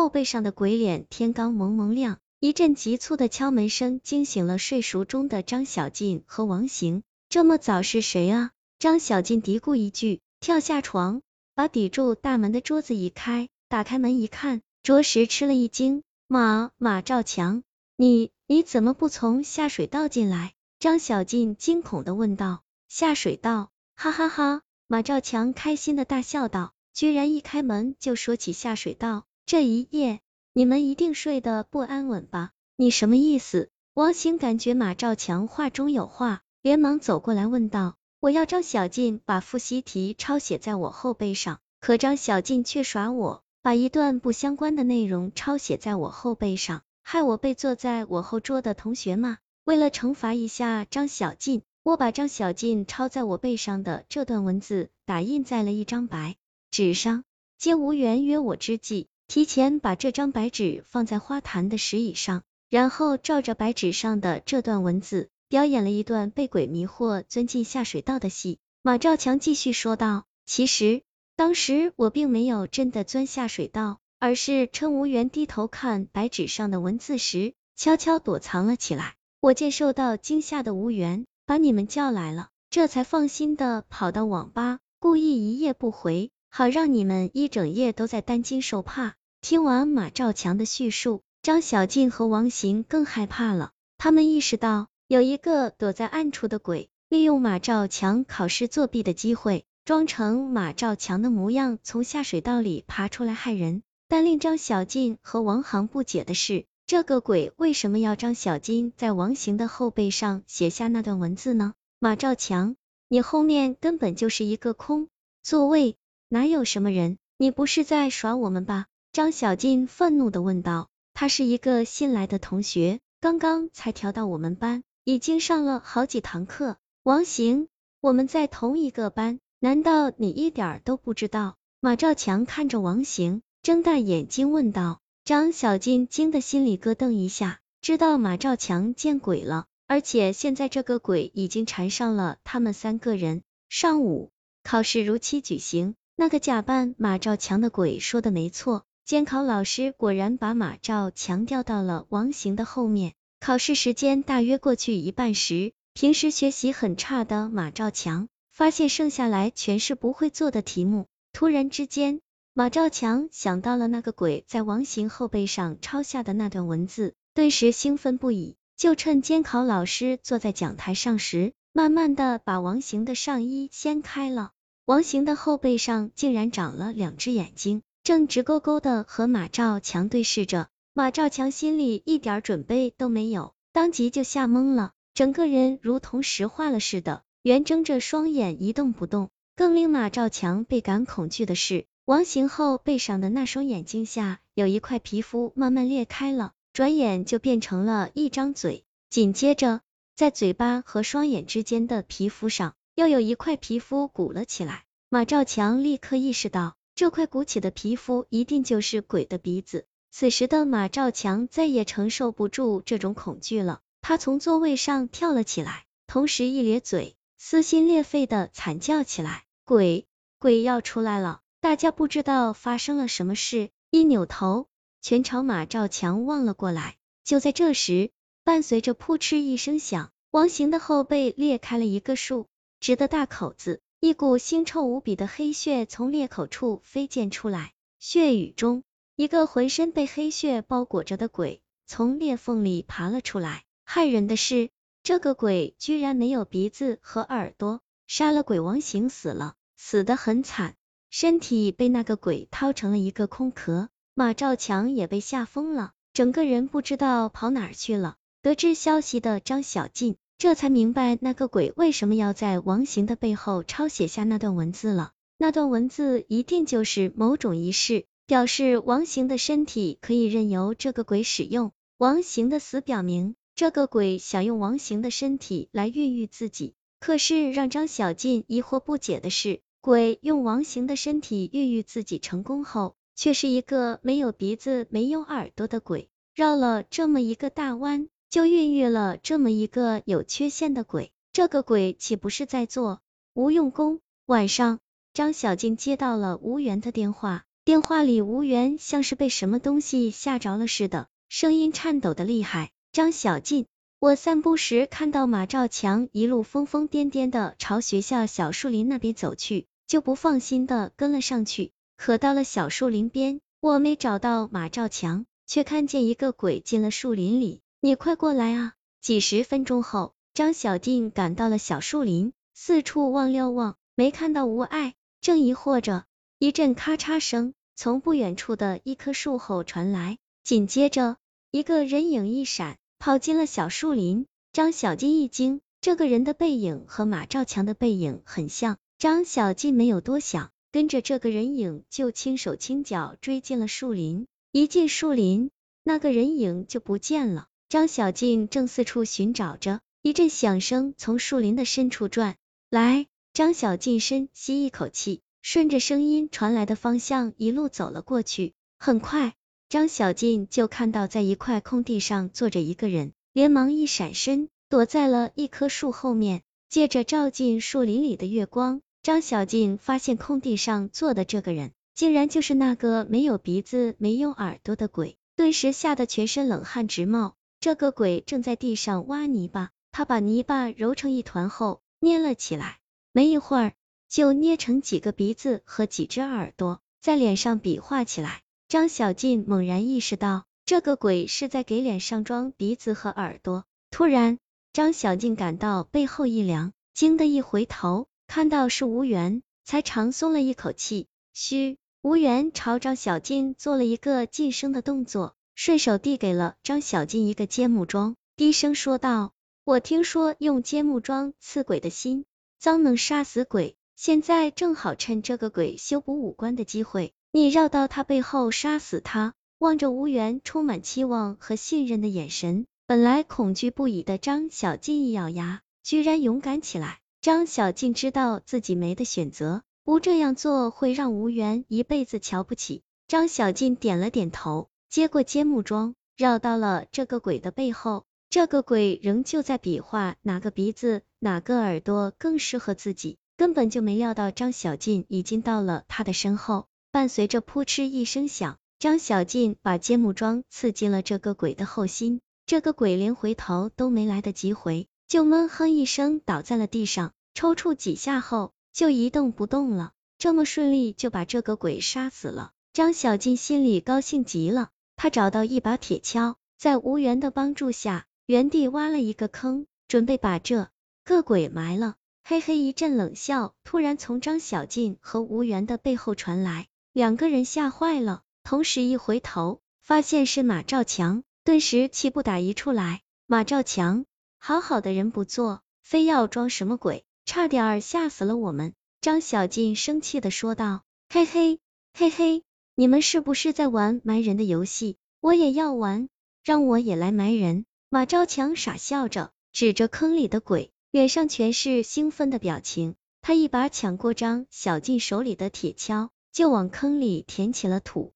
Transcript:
后背上的鬼脸，天刚蒙蒙亮。一阵急促的敲门声惊醒了睡熟中的张小静和王行。这么早是谁啊？张小静嘀咕一句，跳下床，把抵住大门的桌子移开，打开门一看，着实吃了一惊。马马兆强，你你怎么不从下水道进来？张小静惊恐的问道。下水道，哈哈哈！马兆强开心的大笑道，居然一开门就说起下水道，这一夜。你们一定睡得不安稳吧？你什么意思？王兴感觉马兆强话中有话，连忙走过来问道。我要张小静把复习题抄写在我后背上，可张小静却耍我，把一段不相关的内容抄写在我后背上，害我被坐在我后桌的同学骂。为了惩罚一下张小静，我把张小静抄在我背上的这段文字打印在了一张白纸上。皆无缘约我之际。提前把这张白纸放在花坛的石椅上，然后照着白纸上的这段文字，表演了一段被鬼迷惑钻进下水道的戏。马兆强继续说道：“其实当时我并没有真的钻下水道，而是趁吴缘低头看白纸上的文字时，悄悄躲藏了起来。我见受到惊吓的吴缘把你们叫来了，这才放心的跑到网吧，故意一夜不回，好让你们一整夜都在担惊受怕。”听完马兆强的叙述，张小静和王行更害怕了。他们意识到有一个躲在暗处的鬼，利用马兆强考试作弊的机会，装成马兆强的模样，从下水道里爬出来害人。但令张小静和王航不解的是，这个鬼为什么要张小静在王行的后背上写下那段文字呢？马兆强，你后面根本就是一个空座位，哪有什么人？你不是在耍我们吧？张小静愤怒的问道：“他是一个新来的同学，刚刚才调到我们班，已经上了好几堂课。王行，我们在同一个班，难道你一点都不知道？”马兆强看着王行，睁大眼睛问道。张小静惊得心里咯噔一下，知道马兆强见鬼了，而且现在这个鬼已经缠上了他们三个人。上午考试如期举行，那个假扮马兆强的鬼说的没错。监考老师果然把马兆强调到了王行的后面。考试时间大约过去一半时，平时学习很差的马兆强发现剩下来全是不会做的题目。突然之间，马兆强想到了那个鬼在王行后背上抄下的那段文字，顿时兴奋不已，就趁监考老师坐在讲台上时，慢慢的把王行的上衣掀开了。王行的后背上竟然长了两只眼睛。正直勾勾的和马兆强对视着，马兆强心里一点准备都没有，当即就吓懵了，整个人如同石化了似的，圆睁着双眼一动不动。更令马兆强倍感恐惧的是，王行后背上的那双眼睛下有一块皮肤慢慢裂开了，转眼就变成了一张嘴，紧接着在嘴巴和双眼之间的皮肤上又有一块皮肤鼓了起来。马兆强立刻意识到。这块鼓起的皮肤一定就是鬼的鼻子。此时的马兆强再也承受不住这种恐惧了，他从座位上跳了起来，同时一咧嘴，撕心裂肺的惨叫起来：“鬼，鬼要出来了！”大家不知道发生了什么事，一扭头，全朝马兆强望了过来。就在这时，伴随着扑哧一声响，王行的后背裂开了一个数直的大口子。一股腥臭无比的黑血从裂口处飞溅出来，血雨中，一个浑身被黑血包裹着的鬼从裂缝里爬了出来。骇人的是，这个鬼居然没有鼻子和耳朵。杀了鬼王行死了，死得很惨，身体被那个鬼掏成了一个空壳。马兆强也被吓疯了，整个人不知道跑哪儿去了。得知消息的张小静。这才明白那个鬼为什么要在王行的背后抄写下那段文字了。那段文字一定就是某种仪式，表示王行的身体可以任由这个鬼使用。王行的死表明，这个鬼想用王行的身体来孕育自己。可是让张小静疑惑不解的是，鬼用王行的身体孕育自己成功后，却是一个没有鼻子、没有耳朵的鬼，绕了这么一个大弯。就孕育了这么一个有缺陷的鬼，这个鬼岂不是在做无用功？晚上，张小静接到了吴源的电话，电话里吴源像是被什么东西吓着了似的，声音颤抖的厉害。张小静，我散步时看到马兆强一路疯疯癫癫的朝学校小树林那边走去，就不放心的跟了上去。可到了小树林边，我没找到马兆强，却看见一个鬼进了树林里。你快过来啊！几十分钟后，张小静赶到了小树林，四处望了望，没看到吴爱，正疑惑着，一阵咔嚓声从不远处的一棵树后传来，紧接着。一个人影一闪，跑进了小树林。张小静一惊，这个人的背影和马兆强的背影很像。张小静没有多想，跟着这个人影就轻手轻脚追进了树林。一进树林，那个人影就不见了。张小静正四处寻找着，一阵响声从树林的深处传来。张小静深吸一口气，顺着声音传来的方向一路走了过去。很快。张小静就看到在一块空地上坐着一个人，连忙一闪身，躲在了一棵树后面。借着照进树林里的月光，张小静发现空地上坐的这个人，竟然就是那个没有鼻子、没有耳朵的鬼，顿时吓得全身冷汗直冒。这个鬼正在地上挖泥巴，他把泥巴揉成一团后捏了起来，没一会儿就捏成几个鼻子和几只耳朵，在脸上比划起来。张小静猛然意识到，这个鬼是在给脸上装鼻子和耳朵。突然，张小静感到背后一凉，惊得一回头，看到是吴源，才长松了一口气。嘘，吴源朝张小静做了一个噤声的动作，顺手递给了张小静一个尖木桩，低声说道：“我听说用尖木桩刺鬼的心脏能杀死鬼，现在正好趁这个鬼修补五官的机会。”你绕到他背后杀死他，望着吴缘充满期望和信任的眼神，本来恐惧不已的张小静一咬牙，居然勇敢起来。张小静知道自己没得选择，不这样做会让吴缘一辈子瞧不起。张小静点了点头，接过尖木桩，绕到了这个鬼的背后。这个鬼仍旧在比划哪个鼻子、哪个耳朵更适合自己，根本就没料到张小静已经到了他的身后。伴随着扑哧一声响，张小静把尖木桩刺进了这个鬼的后心，这个鬼连回头都没来得及回，就闷哼一声倒在了地上，抽搐几下后就一动不动了。这么顺利就把这个鬼杀死了，张小静心里高兴极了。他找到一把铁锹，在吴源的帮助下，原地挖了一个坑，准备把这个鬼埋了。嘿嘿，一阵冷笑突然从张小静和吴源的背后传来。两个人吓坏了，同时一回头，发现是马兆强，顿时气不打一处来。马兆强，好好的人不做，非要装什么鬼，差点吓死了我们。张小静生气的说道。嘿嘿嘿嘿，你们是不是在玩埋人的游戏？我也要玩，让我也来埋人。马昭强傻笑着，指着坑里的鬼，脸上全是兴奋的表情。他一把抢过张小静手里的铁锹。就往坑里填起了土。